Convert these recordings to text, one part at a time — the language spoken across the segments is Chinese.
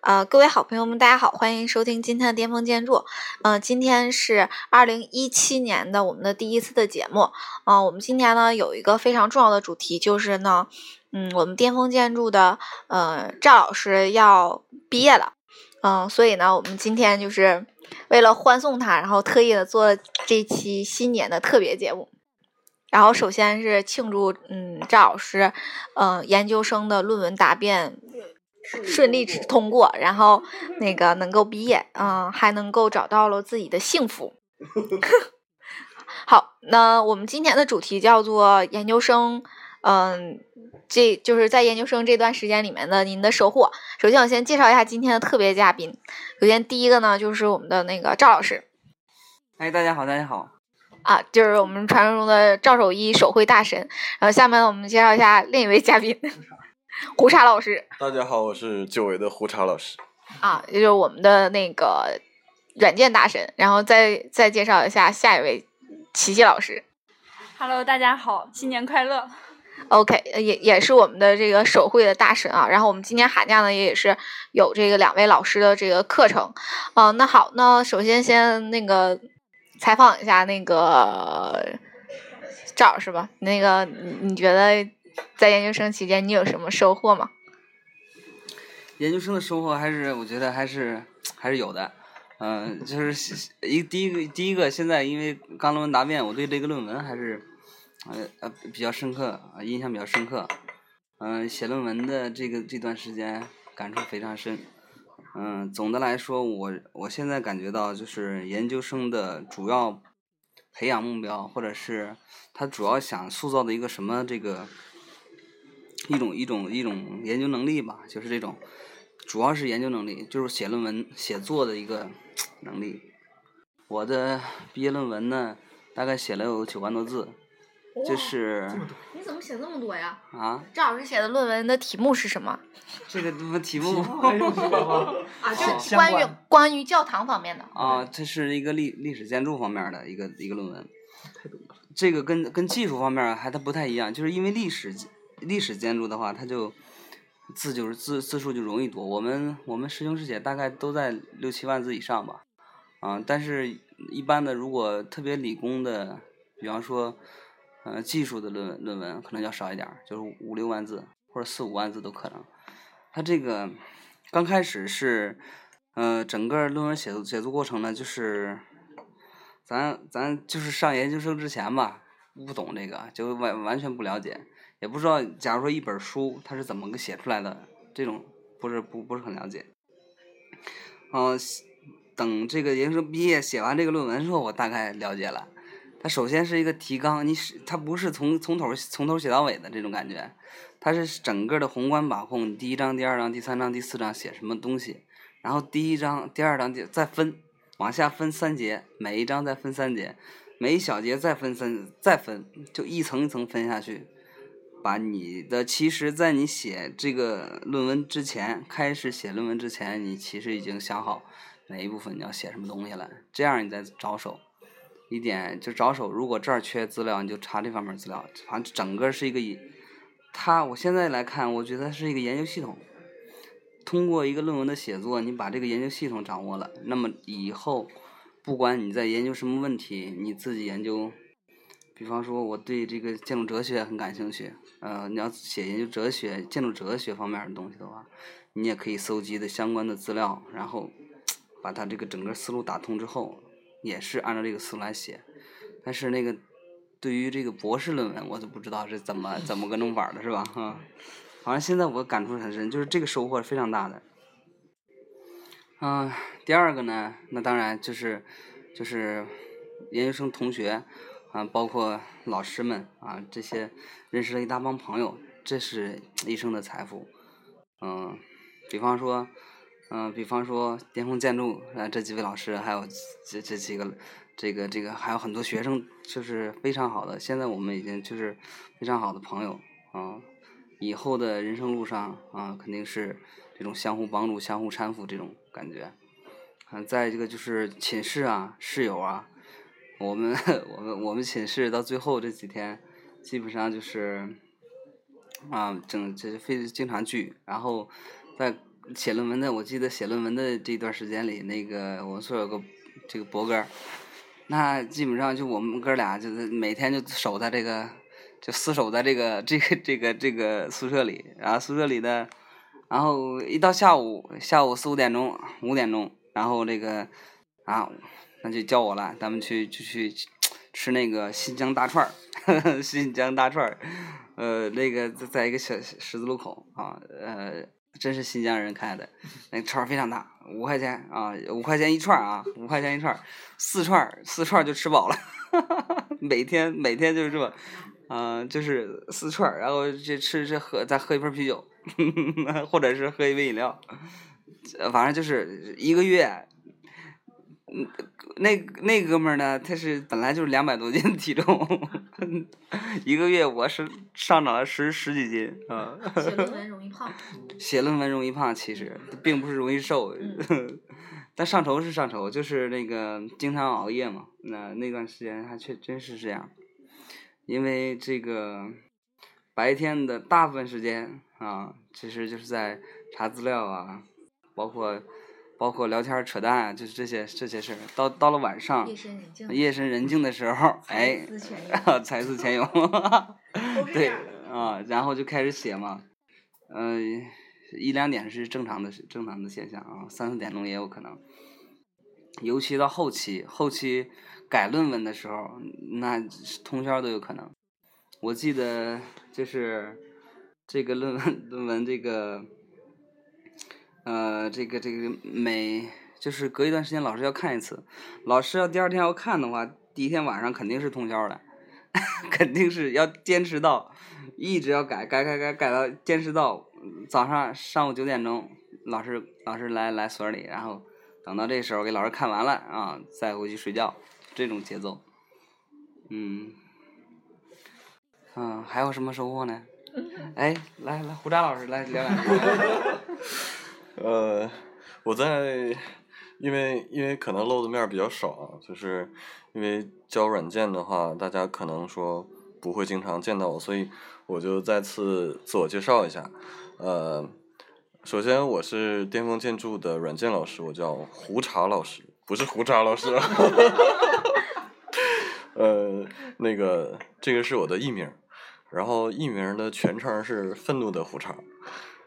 呃，各位好朋友们，大家好，欢迎收听今天的巅峰建筑。嗯、今天是二零一七年的我们的第一次的节目。嗯、我们今天呢有一个非常重要的主题，就是呢，嗯，我们巅峰建筑的呃赵老师要毕业了。嗯、所以呢，我们今天就是为了欢送他，然后特意的做这期新年的特别节目。然后首先是庆祝，嗯，赵老师，嗯、研究生的论文答辩顺利通过，然后那个能够毕业，嗯、还能够找到了自己的幸福。好，那我们今天的主题叫做研究生，嗯，这就是在研究生这段时间里面的您的收获。首先，我先介绍一下今天的特别嘉宾。首先，第一个呢就是我们的那个赵老师哎，大家好，大家好。啊，就是我们传说中的赵守一手绘大神。然后下面，我们介绍一下另一位嘉宾 胡茶老师。大家好，我是久违的胡茶老师。啊，也就是我们的那个软件大神，然后再再介绍一下下一位琪琪老师。Hello，大家好，新年快乐！OK，呃也也是我们的这个手绘的大神啊。然后我们今年寒假呢，也也是有这个两位老师的这个课程。啊、那好，那首先先那个采访一下那个赵老师吧。那个你你觉得在研究生期间你有什么收获吗？研究生的收获还是我觉得还是还是有的，嗯、就是一第一个第一个现在因为刚论文答辩，我对这个论文还是呃呃比较深刻，印象比较深刻。嗯、写论文的这个这段时间感触非常深。嗯、总的来说，我我现在感觉到就是研究生的主要培养目标，或者是他主要想塑造的一个什么这个一种一种一种研究能力吧，就是这种，主要是研究能力，就是写论文写作的一个能力。我的毕业论文呢，大概写了有九万多字，这是你怎么写那么多呀？啊，赵老师写的论文的题目是什么？这个他妈题目 啊，就 是关于关于教堂方面的。啊，这是一个历历史建筑方面的一个一个论文。这个跟跟技术方面还它不太一样，就是因为历史历史建筑的话，它就字就是字字数就容易多。我们我们师兄师姐大概都在六七万字以上吧，啊，但是一般的如果特别理工的，比方说呃技术的论论文可能要少一点，就是五六万字或者四五万字都可能。它这个刚开始是。呃，整个论文写作写作过程呢，就是咱咱就是上研究生之前吧，不懂这个，就完完全不了解，也不知道，假如说一本书它是怎么个写出来的，这种不是不不是很了解。嗯、等这个研究生毕业写完这个论文之后，我大概了解了。它首先是一个提纲，你是它不是从从头从头写到尾的这种感觉，它是整个的宏观把控，第一章、第二章、第三章、第四章写什么东西，然后第一章、第二章第再分，往下分三节，每一章再分三节，每一小节再分三再分，就一层一层分下去，把你的其实，在你写这个论文之前，开始写论文之前，你其实已经想好哪一部分你要写什么东西了，这样你再着手。一点就着手，如果这儿缺资料，你就查这方面资料。反正整个是一个以，它我现在来看，我觉得是一个研究系统。通过一个论文的写作，你把这个研究系统掌握了，那么以后不管你在研究什么问题，你自己研究，比方说我对这个建筑哲学很感兴趣，呃，你要写研究哲学、建筑哲学方面的东西的话，你也可以搜集的相关的资料，然后把它这个整个思路打通之后，也是按照这个思路来写。但是那个对于这个博士论文，我就不知道是怎么怎么个弄法的，是吧？哈，反正现在我感触很深，就是这个收获是非常大的。嗯、第二个呢，那当然就是就是研究生同学啊，包括老师们啊，这些认识了一大帮朋友，这是一生的财富。嗯、比方说，嗯、比方说巅峰建筑啊，这几位老师，还有这这几个，这个这个还有很多学生，就是非常好的。现在我们已经就是非常好的朋友啊、以后的人生路上啊，肯定是这种相互帮助、相互搀扶这种感觉。嗯、再一个就是寝室啊、室友啊，我们 我们我们寝室到最后这几天，基本上就是啊，整就是非经常聚，然后在写论文的，我记得写论文的这段时间里，那个我们宿舍有个这个博哥，那基本上就我们哥俩就是每天就守在这个，就死守在这个这个这个这个宿舍里，然后宿舍里的，然后一到下午下午四五点钟五点钟，然后这个啊，那就叫我了，咱们去就去吃那个新疆大串儿，新疆大串儿，呃，那个在在一个小十字路口啊，呃。真是新疆人开的，那串儿非常大，五块钱啊，五块钱一串儿啊，五块钱一串儿，四串儿四串儿就吃饱了，每天每天就是这么，嗯、就是四串儿，然后就吃吃喝，再喝一瓶啤酒，或者是喝一杯饮料，反正就是一个月。嗯，那那哥们儿呢？他是本来就是两百多斤的体重，一个月我是上涨了十十几斤啊。写论文容易胖。写论文容易胖，其实并不是容易瘦，但上头是上头，就是那个经常熬夜嘛。那那段时间还确真是这样，因为这个白天的大部分时间啊，其实就是在查资料啊，包括包括聊天扯淡啊，就是这些这些事儿。到到了晚上夜，深人静。的时候，哎，才思泉涌 对。啊，然后就开始写嘛，嗯、一两点是正常的正常的现象啊，三四点钟也有可能。尤其到后期，后期改论文的时候，那通宵都有可能。我记得就是这个论文论文这个，呃，这个这个每就是隔一段时间老师要看一次，老师要第二天要看的话，第一天晚上肯定是通宵的，肯定是要坚持到，一直要改改改改改到坚持到嗯早上上午九点钟，老师老师来来所里，然后等到这时候给老师看完了啊，再回去睡觉，这种节奏。嗯，嗯，还有什么收获呢？哎，来来，胡渣老师来聊两句。呃，我在，因为因为可能露的面比较少啊，就是因为教软件的话，大家可能说不会经常见到我，所以我就再次自我介绍一下。呃，首先我是巅峰建筑的软件老师，我叫胡茶老师，不是胡渣老师。呃，那个这个是我的艺名，然后艺名的全称是愤怒的胡茶。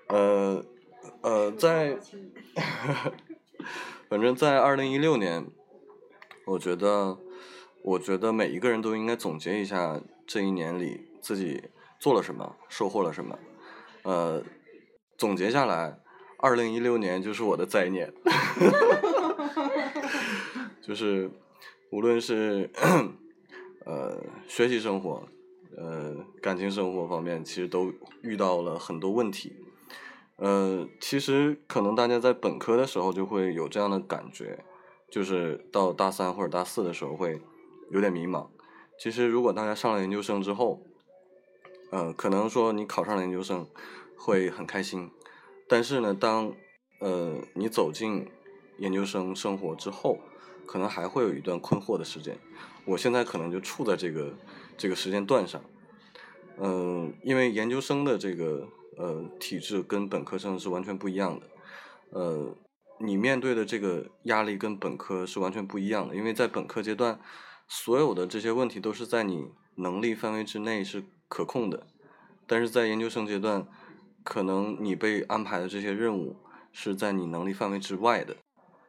呃呃，在 反正在二零一六年，我觉得我觉得每一个人都应该总结一下这一年里自己做了什么，收获了什么。呃，总结下来，二零一六年就是我的灾年，就是无论是呃学习生活，呃感情生活方面，其实都遇到了很多问题。呃，其实可能大家在本科的时候就会有这样的感觉，就是到大三或者大四的时候会有点迷茫。其实如果大家上了研究生之后，呃，可能说你考上了研究生会很开心，但是呢，当呃你走进研究生生活之后，可能还会有一段困惑的时间。我现在可能就处在这个这个时间段上，嗯、因为研究生的这个呃体制跟本科生是完全不一样的，呃，你面对的这个压力跟本科是完全不一样的，因为在本科阶段，所有的这些问题都是在你能力范围之内是可控的，但是在研究生阶段，可能你被安排的这些任务是在你能力范围之外的，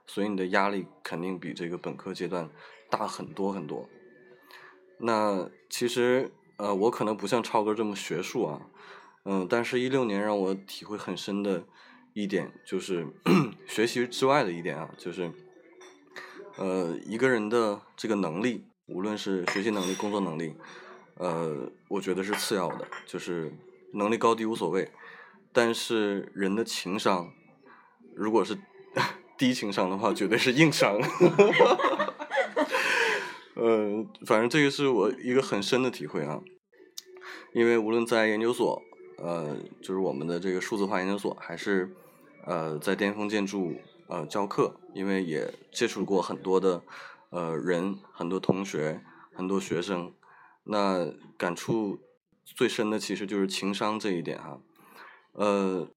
所以你的压力肯定比这个本科阶段大很多很多。那其实呃，我可能不像超哥这么学术啊，嗯，但是一六年让我体会很深的一点就是 学习之外的一点啊，就是呃一个人的这个能力，无论是学习能力、工作能力，呃，我觉得是次要的，就是能力高低无所谓，但是人的情商，如果是 低情商的话，绝对是硬伤。呃，反正这个是我一个很深的体会啊，因为无论在研究所，呃，就是我们的这个数字化研究所，还是呃在巅峰建筑呃教课，因为也接触过很多的呃人，很多同学，很多学生，那感触最深的其实就是情商这一点哈，呃，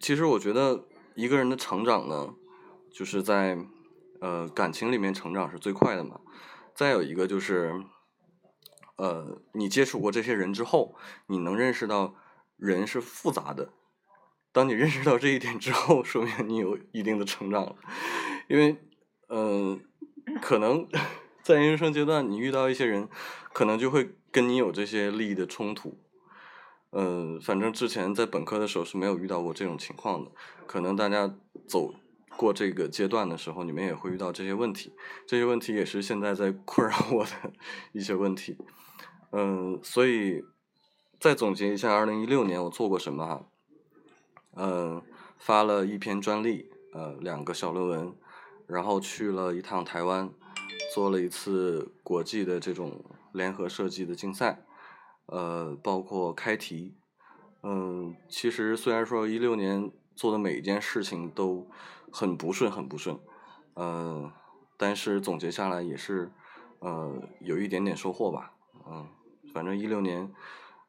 其实我觉得一个人的成长呢，就是在呃感情里面成长是最快的嘛。再有一个就是，呃，你接触过这些人之后，你能认识到人是复杂的。当你认识到这一点之后，说明你有一定的成长了，因为，嗯、可能在研究生阶段，你遇到一些人，可能就会跟你有这些利益的冲突。嗯，反正之前在本科的时候是没有遇到过这种情况的，可能大家走过这个阶段的时候，你们也会遇到这些问题，这些问题也是现在在困扰我的 一些问题。嗯，所以再总结一下，二零一六年我做过什么哈？嗯，发了一篇专利，呃，两个小论文，然后去了一趟台湾，做了一次国际的这种联合设计的竞赛，呃，包括开题。嗯，其实虽然说一六年做的每一件事情都很不顺，很不顺，嗯，但是总结下来也是，呃，有一点点收获吧。嗯，反正一六年。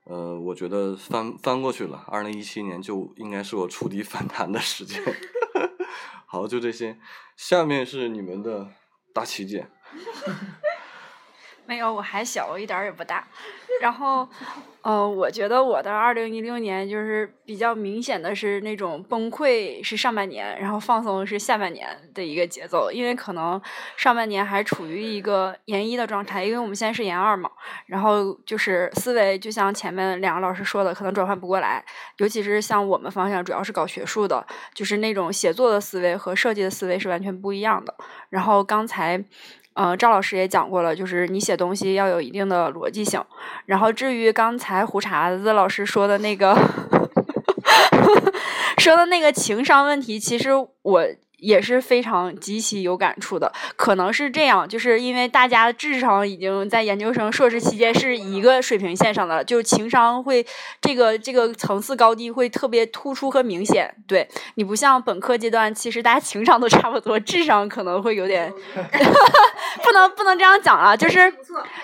呃，我觉得翻翻过去了，二零一七年就应该是我触底反弹的时间。好，就这些。下面是你们的大旗姐。没有，我还小，我一点儿也不大。然后，呃，我觉得我的二零一六年就是比较明显的是那种崩溃是上半年，然后放松是下半年的一个节奏。因为可能上半年还处于一个研一的状态，因为我们现在是研二嘛，然后就是思维就像前面两个老师说的，可能转换不过来。尤其是像我们方向主要是搞学术的，就是那种写作的思维和设计的思维是完全不一样的。然后刚才。嗯，赵老师也讲过了，就是你写东西要有一定的逻辑性。然后至于刚才胡茬子老师说的那个 说的那个情商问题，其实我也是非常极其有感触的。可能是这样，就是因为大家智商已经在研究生、硕士期间是一个水平线上的，就情商会这个这个层次高低会特别突出和明显。对你不像本科阶段，其实大家情商都差不多，智商可能会有点。不能不能这样讲啊，就是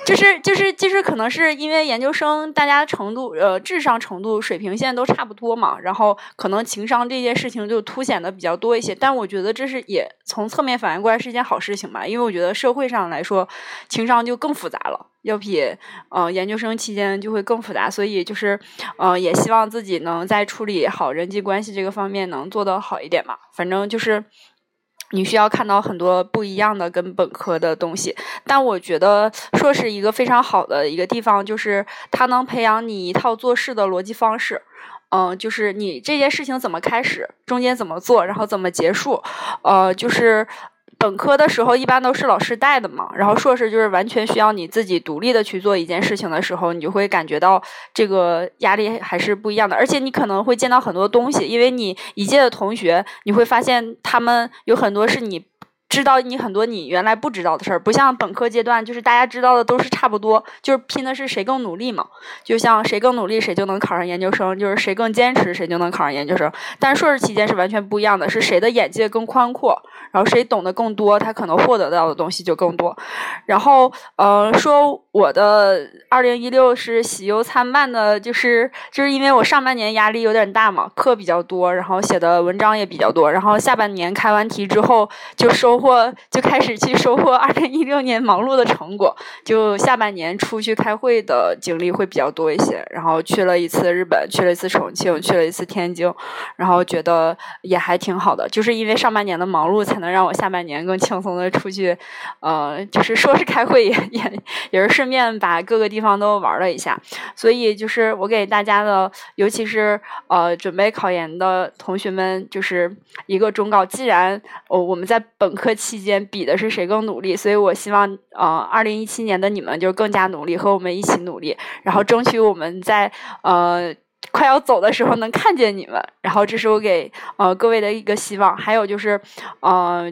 就是就是就是可能是因为研究生大家程度呃智商程度水平线都差不多嘛，然后可能情商这件事情就凸显的比较多一些。但我觉得觉得这是也从侧面反映过来是一件好事情吧，因为我觉得社会上来说情商就更复杂了，要比呃研究生期间就会更复杂，所以就是呃也希望自己能在处理好人际关系这个方面能做得好一点嘛，反正就是。你需要看到很多不一样的跟本科的东西，但我觉得硕士一个非常好的一个地方就是它能培养你一套做事的逻辑方式。嗯，就是你这件事情怎么开始，中间怎么做，然后怎么结束，呃，就是。本科的时候一般都是老师带的嘛，然后硕士就是完全需要你自己独立的去做一件事情的时候，你就会感觉到这个压力还是不一样的，而且你可能会见到很多东西，因为你一届的同学，你会发现他们有很多是你。知道你很多你原来不知道的事儿，不像本科阶段，就是大家知道的都是差不多，就是拼的是谁更努力嘛。就像谁更努力，谁就能考上研究生；就是谁更坚持，谁就能考上研究生。但硕士期间是完全不一样的，是谁的眼界更宽阔，然后谁懂得更多，他可能获得到的东西就更多。然后，呃，说我的二零一六是喜忧参半的，就是就是因为我上半年压力有点大嘛，课比较多，然后写的文章也比较多，然后下半年开完题之后就收获。就开始去收获二零一六年忙碌的成果，就下半年出去开会的经历会比较多一些。然后去了一次日本，去了一次重庆，去了一次天津，然后觉得也还挺好的。就是因为上半年的忙碌，才能让我下半年更轻松的出去。呃，就是说是开会，也也也是顺顺便把各个地方都玩了一下。所以就是我给大家的，尤其是呃准备考研的同学们，就是一个忠告：既然哦我们在本科期间比的是谁更努力，所以我希望呃，二零一七年的你们就更加努力，和我们一起努力，然后争取我们在呃快要走的时候能看见你们。然后这是我给呃各位的一个希望，还有就是呃，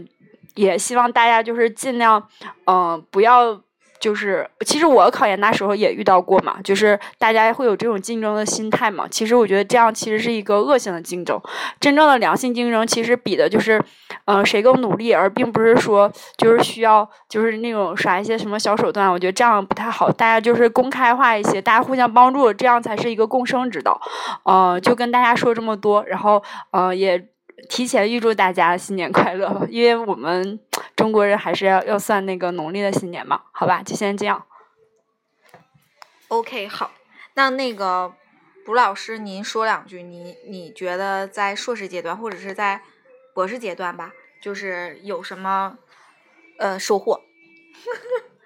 也希望大家就是尽量嗯、不要。就是其实我考研那时候也遇到过嘛，就是大家会有这种竞争的心态嘛。其实我觉得这样其实是一个恶性的竞争，真正的良性竞争其实比的就是，嗯，谁更努力，而并不是说就是需要就是那种耍一些什么小手段。我觉得这样不太好，大家就是公开化一些，大家互相帮助，这样才是一个共生之道。嗯，就跟大家说这么多，然后嗯也。提前预祝大家新年快乐，因为我们中国人还是要要算那个农历的新年嘛，好吧，就先这样。OK，好，那那个卜老师，您说两句，你你觉得在硕士阶段或者是在博士阶段吧，就是有什么呃收获？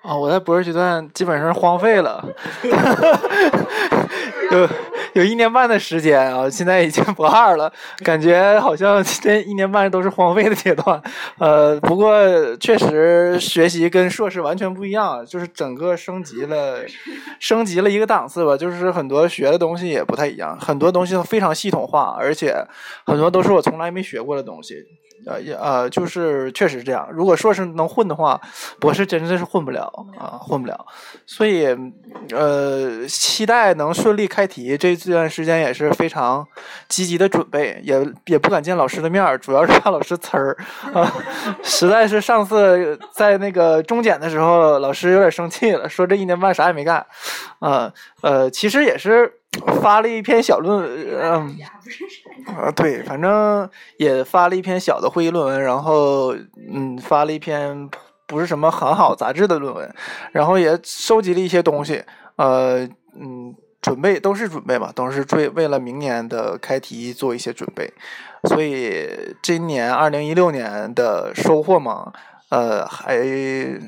啊，我在博士阶段基本上荒废了，有有一年半的时间啊，现在已经博二了，感觉好像这一年半都是荒废的阶段。呃，不过确实学习跟硕士完全不一样，就是整个升级了，升级了一个档次吧。就是很多学的东西也不太一样，很多东西都非常系统化，而且很多都是我从来没学过的东西。呃，也呃，就是确实这样。如果硕士能混的话，博士真的是混不了啊，混不了。所以，呃，期待能顺利开题。这这段时间也是非常积极的准备，也也不敢见老师的面，主要是怕老师呲儿啊。实在是上次在那个中检的时候，老师有点生气了，说这一年半啥也没干。啊，呃，其实也是。发了一篇小论，嗯，啊，对，反正也发了一篇小的会议论文，然后，嗯，发了一篇不是什么很好杂志的论文，然后也收集了一些东西，呃，嗯，准备都是准备嘛，都是为为了明年的开题做一些准备，所以今年二零一六年的收获嘛。呃，还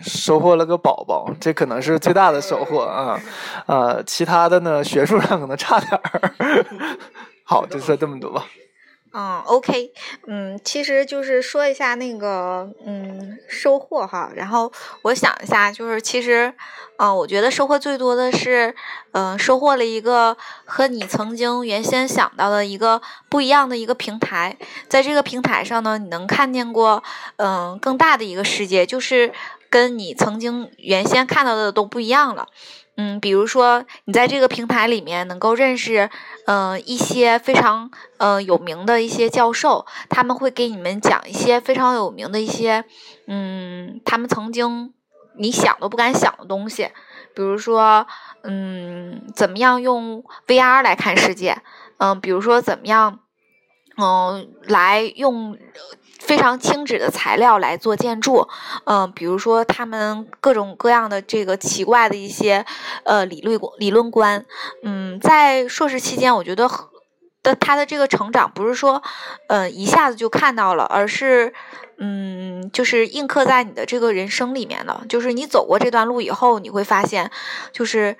收获了个宝宝，这可能是最大的收获啊！呃，其他的呢，学术上可能差点儿。好，就说这么多吧。嗯，OK，嗯，其实就是说一下那个，嗯，收获哈。然后我想一下，就是其实，嗯，我觉得收获最多的是，嗯，收获了一个和你曾经原先想到的一个不一样的一个平台。在这个平台上呢，你能看见过，嗯，更大的一个世界，就是跟你曾经原先看到的都不一样了。嗯，比如说你在这个平台里面能够认识，嗯，一些非常嗯有名的一些教授，他们会给你们讲一些非常有名的一些，嗯，他们曾经你想都不敢想的东西，比如说，嗯，怎么样用 VR 来看世界，嗯，比如说怎么样，嗯，来用。非常轻质的材料来做建筑，嗯，比如说他们各种各样的这个奇怪的一些呃理论理论观，嗯，在硕士期间，我觉得的他的这个成长不是说呃一下子就看到了，而是嗯就是印刻在你的这个人生里面的，就是你走过这段路以后，你会发现，就是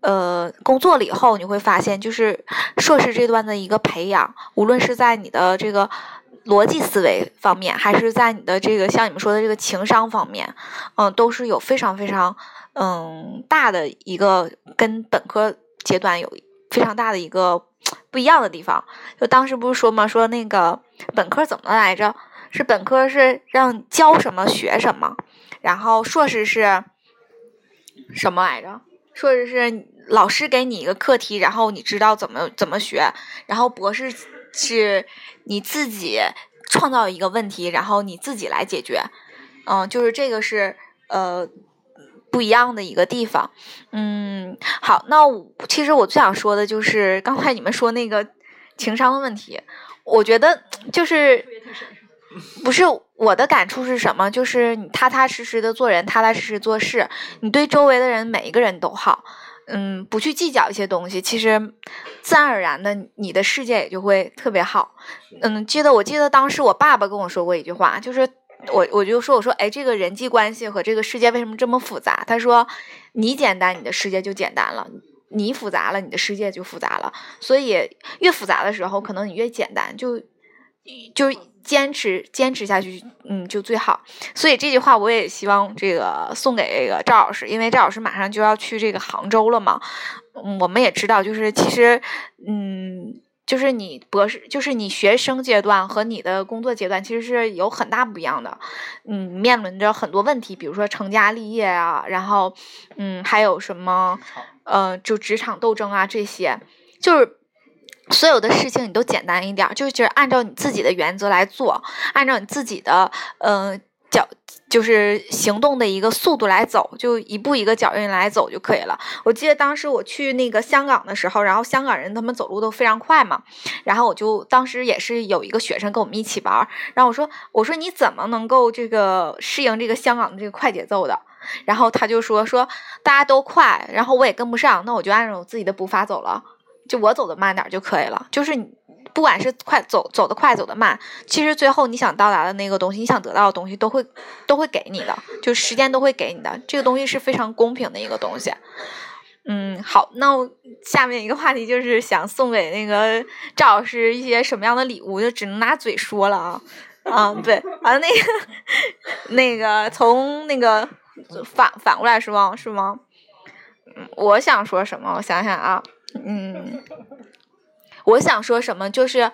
呃工作了以后，你会发现，就是硕士这段的一个培养，无论是在你的这个。逻辑思维方面，还是在你的这个像你们说的这个情商方面，嗯，都是有非常非常嗯大的一个跟本科阶段有非常大的一个不一样的地方。就当时不是说吗？说那个本科怎么来着？是本科是让教什么学什么，然后硕士是什么来着？硕士是老师给你一个课题，然后你知道怎么怎么学，然后博士。是你自己创造一个问题，然后你自己来解决，嗯，就是这个是呃不一样的一个地方，嗯，好，那其实我最想说的就是刚才你们说那个情商的问题，我觉得就是不是我的感触是什么？就是你踏踏实实的做人，踏踏实实做事，你对周围的人每一个人都好。嗯，不去计较一些东西，其实自然而然的，你的世界也就会特别好。嗯，记得我记得当时我爸爸跟我说过一句话，就是我我就说我说哎，这个人际关系和这个世界为什么这么复杂？他说你简单，你的世界就简单了；你复杂了，你的世界就复杂了。所以越复杂的时候，可能你越简单，就就。坚持坚持下去，嗯，就最好。所以这句话我也希望这个送给这个赵老师，因为赵老师马上就要去这个杭州了嘛。嗯，我们也知道，就是其实，嗯，就是你博士，就是你学生阶段和你的工作阶段其实是有很大不一样的。嗯，面临着很多问题，比如说成家立业啊，然后嗯，还有什么呃，就职场斗争啊这些，就是。所有的事情你都简单一点儿，就是按照你自己的原则来做，按照你自己的嗯脚就是行动的一个速度来走，就一步一个脚印来走就可以了。我记得当时我去那个香港的时候，然后香港人他们走路都非常快嘛，然后我就当时也是有一个学生跟我们一起玩，然后我说我说你怎么能够这个适应这个香港的这个快节奏的？然后他就说说大家都快，然后我也跟不上，那我就按照我自己的步伐走了。就我走的慢点儿就可以了，就是你不管是快走走的快走的慢，其实最后你想到达的那个东西，你想得到的东西都会都会给你的，就时间都会给你的，这个东西是非常公平的一个东西。嗯，好，那下面一个话题就是想送给那个赵老师一些什么样的礼物，就只能拿嘴说了啊啊，对，完了那个那个从那个反反过来是吗？是吗？嗯，我想说什么？我想想啊。嗯，我想说什么就是，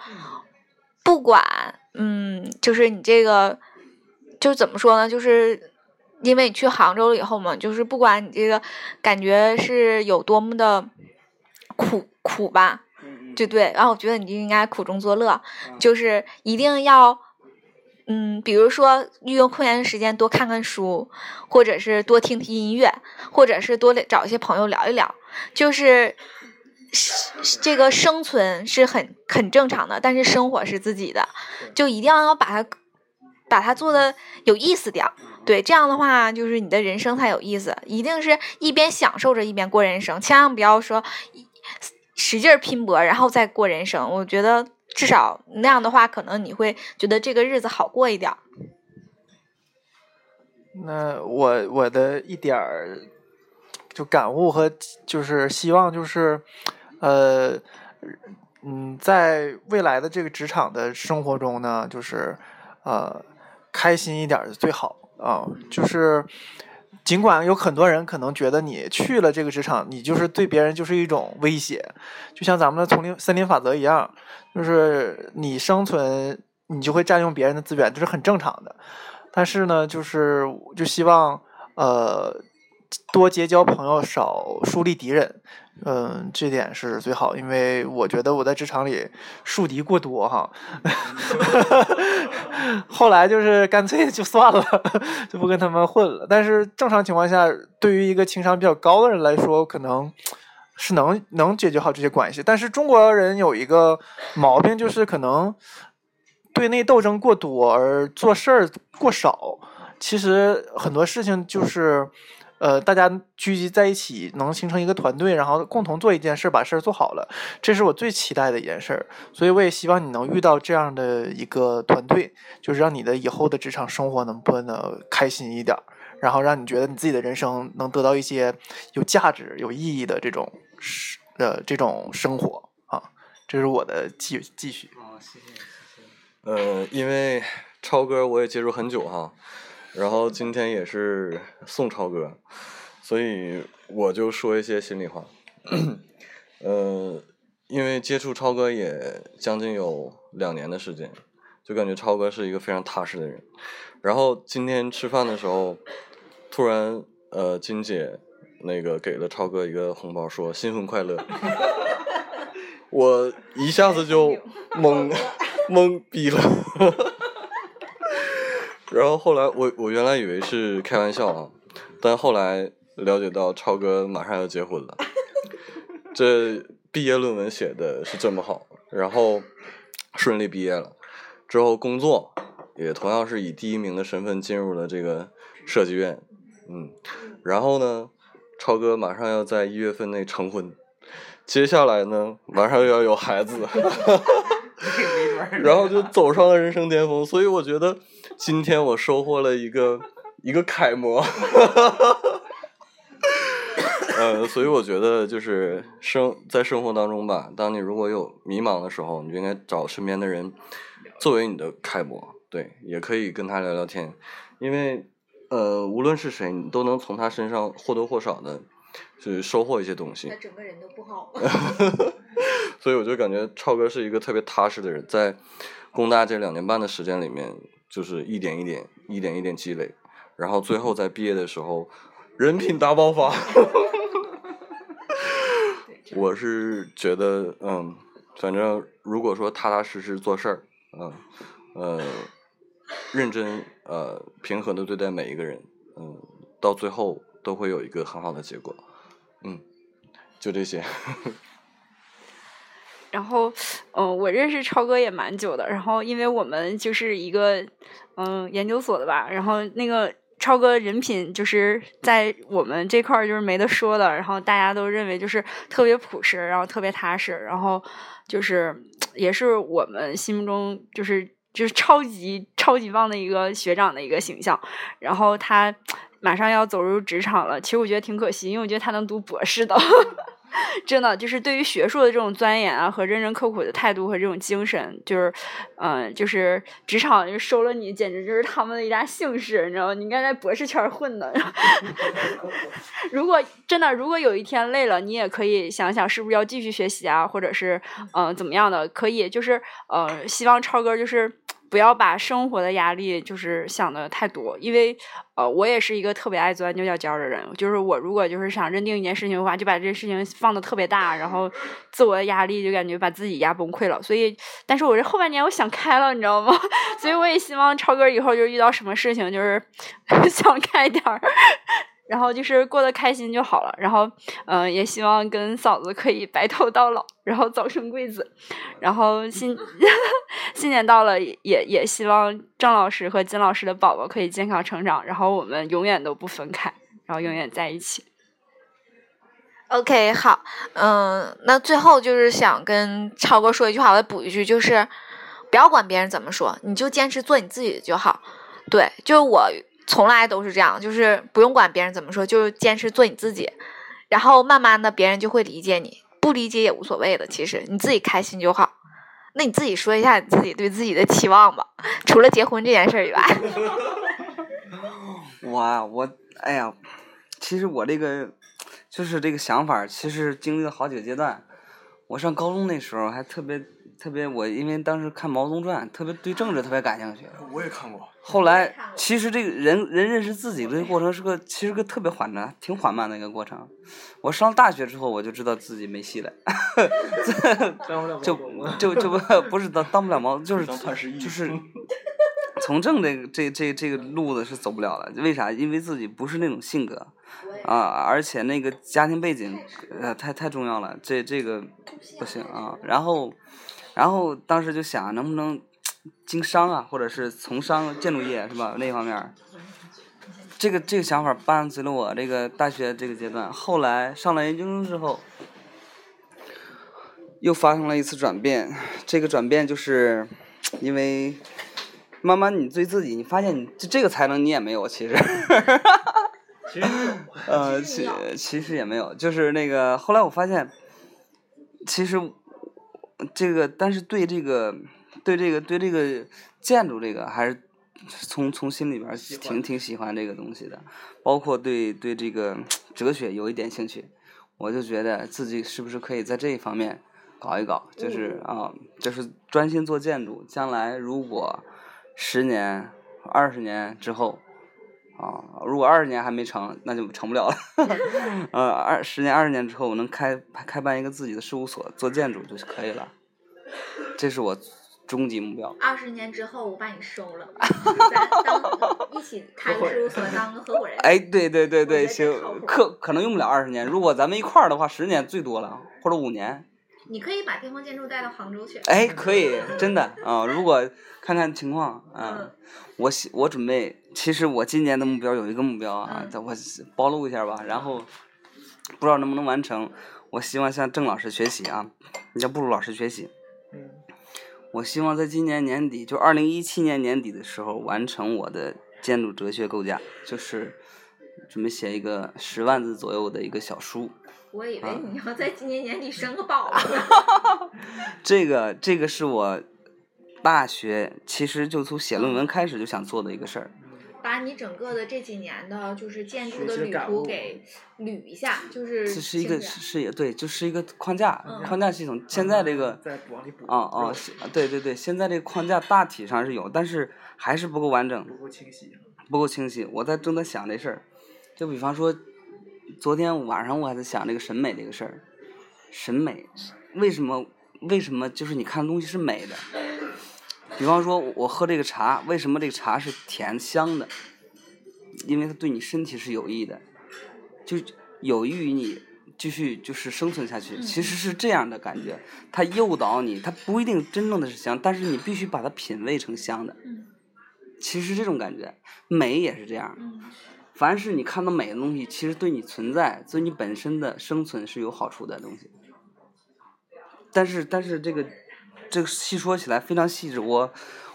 不管嗯，就是你这个，就怎么说呢？就是因为你去杭州了以后嘛，就是不管你这个感觉是有多么的苦苦吧，对对。然后我觉得你就应该苦中作乐，就是一定要嗯，比如说利用空闲的时间多看看书，或者是多听听音乐，或者是多找一些朋友聊一聊，就是。这个生存是很很正常的，但是生活是自己的，就一定要把它把它做的有意思点儿。对，这样的话就是你的人生才有意思。一定是一边享受着一边过人生，千万不要说使劲拼搏然后再过人生。我觉得至少那样的话，可能你会觉得这个日子好过一点儿。那我我的一点儿就感悟和就是希望就是。呃，嗯，在未来的这个职场的生活中呢，就是呃，开心一点是最好啊。就是尽管有很多人可能觉得你去了这个职场，你就是对别人就是一种威胁，就像咱们的丛林森林法则一样，就是你生存你就会占用别人的资源，这是很正常的。但是呢，就是就希望呃多结交朋友，少树立敌人。嗯，这点是最好，因为我觉得我在职场里树敌过多哈，后来就是干脆就算了，就不跟他们混了。但是正常情况下，对于一个情商比较高的人来说，可能是能能解决好这些关系。但是中国人有一个毛病，就是可能对内斗争过多而做事儿过少。其实很多事情就是。呃，大家聚集在一起，能形成一个团队，然后共同做一件事，把事儿做好了，这是我最期待的一件事儿。所以我也希望你能遇到这样的一个团队，就是让你的以后的职场生活能过得开心一点，然后让你觉得你自己的人生能得到一些有价值、有意义的这种呃这种生活啊。这是我的继继续。哦，谢谢谢谢。呃，因为超哥我也接触很久哈。然后今天也是送超哥，所以我就说一些心里话。呃，因为接触超哥也将近有两年的时间，就感觉超哥是一个非常踏实的人。然后今天吃饭的时候，突然呃金姐那个给了超哥一个红包，说新婚快乐。我一下子就 懵 懵逼了。然后后来我我原来以为是开玩笑啊，但后来了解到超哥马上要结婚了，这毕业论文写的是这么好，然后顺利毕业了，之后工作也同样是以第一名的身份进入了这个设计院，嗯，然后呢，超哥马上要在一月份内成婚，接下来呢，马上又要有孩子，然后就走上了人生巅峰，所以我觉得。今天我收获了一个一个楷模，呃，所以我觉得就是生在生活当中吧，当你如果有迷茫的时候，你就应该找身边的人作为你的楷模，对，也可以跟他聊聊天，因为呃，无论是谁，你都能从他身上或多或少的，去收获一些东西。他整个人都不好。所以我就感觉超哥是一个特别踏实的人，在工大这两年半的时间里面，就是一点一点、一点一点积累，然后最后在毕业的时候，人品大爆发。我是觉得，嗯，反正如果说踏踏实实做事儿，嗯，呃，认真呃平和的对待每一个人，嗯，到最后都会有一个很好的结果，嗯，就这些。然后，嗯，我认识超哥也蛮久的。然后，因为我们就是一个嗯研究所的吧。然后，那个超哥人品就是在我们这块儿就是没得说的。然后大家都认为就是特别朴实，然后特别踏实。然后就是也是我们心目中就是就是超级超级棒的一个学长的一个形象。然后他马上要走入职场了，其实我觉得挺可惜，因为我觉得他能读博士的。真的就是对于学术的这种钻研啊，和认真刻苦的态度和这种精神，就是，嗯，就是职场就收了你，简直就是他们的一大幸事，你知道吗？你应该在博士圈混的。如果真的，如果有一天累了，你也可以想想是不是要继续学习啊，或者是嗯怎么样的，可以就是呃，希望超哥就是。不要把生活的压力就是想的太多，因为呃，我也是一个特别爱钻牛角尖的人。就是我如果就是想认定一件事情的话，就把这事情放的特别大，然后自我的压力就感觉把自己压崩溃了。所以，但是我这后半年我想开了，你知道吗？所以我也希望超哥以后就是遇到什么事情就是 想开点儿。然后就是过得开心就好了，然后嗯，也希望跟嫂子可以白头到老，然后早生贵子。然后新 新年到了，也也希望郑老师和金老师的宝宝可以健康成长，然后我们永远都不分开，然后永远在一起。OK，好，嗯，那最后就是想跟超哥说一句话，我补一句，就是不要管别人怎么说，你就坚持做你自己就好。对，就是我。从来都是这样，就是不用管别人怎么说，就坚持做你自己，然后慢慢的别人就会理解你，不理解也无所谓的，其实你自己开心就好。那你自己说一下你自己对自己的期望吧，除了结婚这件事以外。我啊我哎呀，其实我这个就是这个想法，其实经历了好几个阶段。我上高中那时候还特别。特别我因为当时看毛泽东传，特别对政治特别感兴趣。我也看过。后来其实这个人人认识自己的过程是个其实个特别缓的、挺缓慢的一个过程。我上大学之后我就知道自己没戏了，就就就不不是当当不了毛，就是就是 从政这个这这这个路子是走不了了。为啥？因为自己不是那种性格啊，而且那个家庭背景呃太太重要了，这这个不行啊。然后。然后当时就想，能不能经商啊，或者是从商建筑业是吧？那方面，这个这个想法伴随了我这个大学这个阶段。后来上了研究生之后，又发生了一次转变。这个转变就是因为慢慢你对自己，你发现你这这个才能你也没有，其实，其实呃，其其实也没有，就是那个后来我发现，其实。这个，但是对这个，对这个，对这个建筑这个，还是从从心里边挺挺喜欢这个东西的，包括对对这个哲学有一点兴趣，我就觉得自己是不是可以在这一方面搞一搞，就是啊，就是专心做建筑，将来如果十年、二十年之后。啊，如果二十年还没成，那就成不了了。呃，二十年、二十年之后，我能开开办一个自己的事务所，做建筑就可以了。这是我终极目标。二十年之后，我把你收了，咱当 一起开事务所，当个合伙人。哎，对对对对，行，可可能用不了二十年。如果咱们一块儿的话，十年最多了，或者五年。你可以把巅峰建筑带到杭州去。哎，可以，真的啊！如果看看情况啊，我我准备，其实我今年的目标有一个目标啊，我暴露一下吧。然后不知道能不能完成，我希望向郑老师学习啊，向布鲁老师学习。嗯。我希望在今年年底，就二零一七年年底的时候，完成我的建筑哲学构架，就是准备写一个十万字左右的一个小书。我以为你要在今年年底生个宝 宝。这个这个是我大学其实就从写论文开始就想做的一个事儿，把你整个的这几年的就是建筑的旅途给捋一下，就是这是一个是也对，就是一个框架嗯框架系统。现在这个再往里补啊啊，是对对对，现在这个框架大体上是有，但是还是不够完整。不够清晰。不够清晰。我在正在想这事儿，就比方说，昨天晚上我还在想这个审美这个事儿。审美为什么为什么就是你看的东西是美的？比方说，我喝这个茶，为什么这个茶是甜香的？因为它对你身体是有益的，就有益于你继续就是生存下去。其实是这样的感觉，它诱导你，它不一定真正的是香，但是你必须把它品味成香的。嗯其实这种感觉，美也是这样。嗯凡是你看到美的东西，其实对你存在、对你本身的生存是有好处的东西。但是，但是这个这个细说起来非常细致，我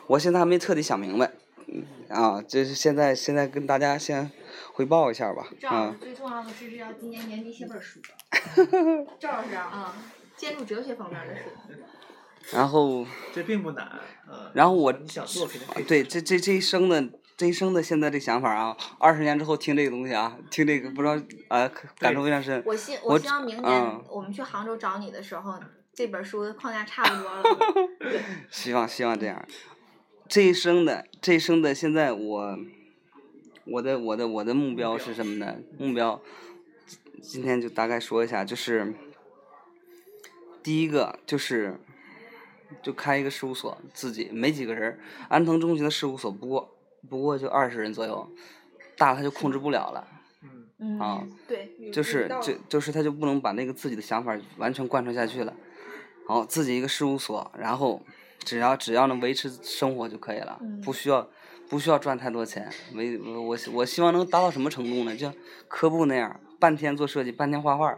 我现在还没彻底想明白。嗯啊，这是现在现在跟大家先汇报一下吧。啊，最重要的是要今年年底写本书。赵老师啊，建筑哲学方面的书。然后这并不难。呃，然后我你想做肯定。对这这这一生的这一生的现在这想法啊，二十年之后听这个东西啊，听这个不知道啊、感受非常深。我希我我希望明年嗯我们去杭州找你的时候，这本书的框架差不多了。希望希望这样。这一生的这一生的现在我，我的我的我的目标是什么呢？目标今天就大概说一下，就是第一个就是就开一个事务所，自己没几个人，安藤忠雄的事务所不过不过就二十人左右，大他就控制不了了。嗯，嗯啊，对，就是就就是他就不能把那个自己的想法完全贯彻下去了，然后自己一个事务所，然后只要只要能维持生活就可以了，嗯不需要不需要赚太多钱。维我我我希望能达到什么程度呢？就像科布那样，半天做设计，半天画画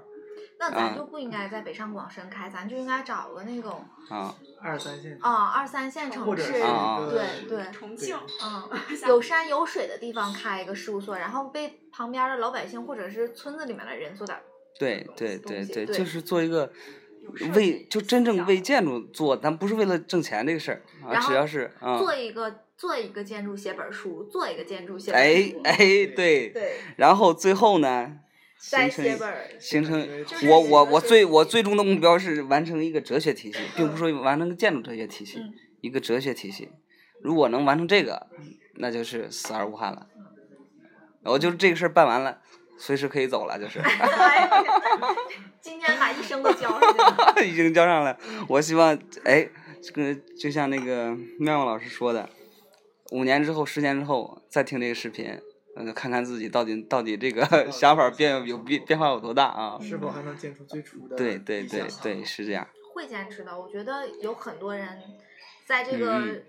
那咱啊就不应该在北上广深开，咱就应该找个那种啊。二三线。啊二三线城市，啊对对，重庆，嗯，有山有水的地方开一个事务所，然后被旁边的老百姓或者是村子里面的人做点儿对对对对，就是做一个为就真正为建筑做，咱不是为了挣钱这个事儿啊，然后只要是啊，做一个做一个建筑写本书，做一个建筑写本书，哎哎对，对，然后最后呢，再形成一写本形成我我我最我最终的目标是完成一个哲学体系，并不是说完成个建筑哲学体系，嗯一个哲学体系。如果能完成这个，那就是死而无憾了。我就这个事儿办完了，随时可以走了，就是 今天把一生都交上了。已经交上了。我希望哎，这个就像那个妙妙老师说的，五年之后、十年之后再听这个视频，嗯，看看自己到底到底这个 想法变有变变化有多大啊？是否还能坚持最初的对对对对，是这样。会坚持的。我觉得有很多人在这个嗯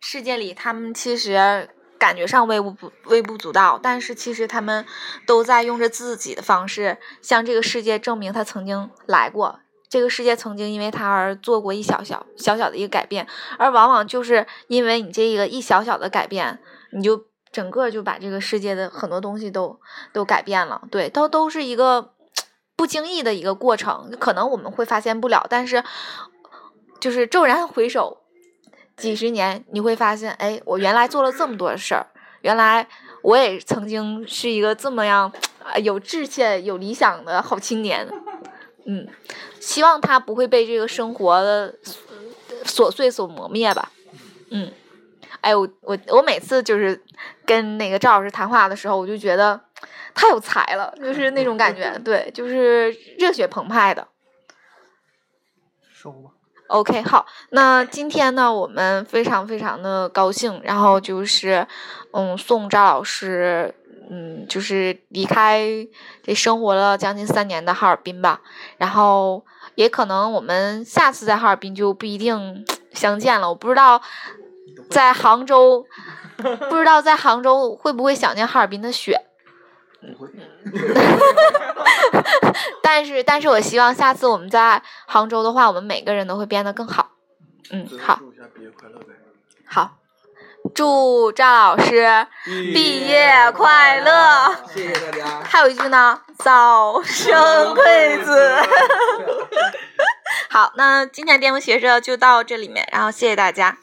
世界里，他们其实感觉上微不不微不足道，但是其实他们都在用着自己的方式向这个世界证明他曾经来过。这个世界曾经因为他而做过一小小小小的一个改变，而往往就是因为你这一个一小小的改变，你就整个就把这个世界的很多东西都都改变了。对，都都是一个不经意的一个过程，可能我们会发现不了，但是就是骤然回首几十年，你会发现，哎，我原来做了这么多事儿，原来我也曾经是一个这么样有志气、有理想的好青年。嗯，希望他不会被这个生活的琐碎所磨灭吧。嗯，哎，我我我每次就是跟那个赵老师谈话的时候，我就觉得太有才了，就是那种感觉，对，就是热血澎湃的。收吧。OK，好，那今天呢，我们非常非常的高兴，然后就是，嗯，送赵老师，嗯，就是离开这生活了将近三年的哈尔滨吧，然后也可能我们下次在哈尔滨就不一定相见了，我不知道在杭州，不知道在杭州会不会想念哈尔滨的雪。但是，但是我希望下次我们在杭州的话，我们每个人都会变得更好。嗯，好。好，祝赵老师毕业快乐。谢谢大家。还有一句呢，早生贵子。好，那今天巅峰学社就到这里面，然后谢谢大家。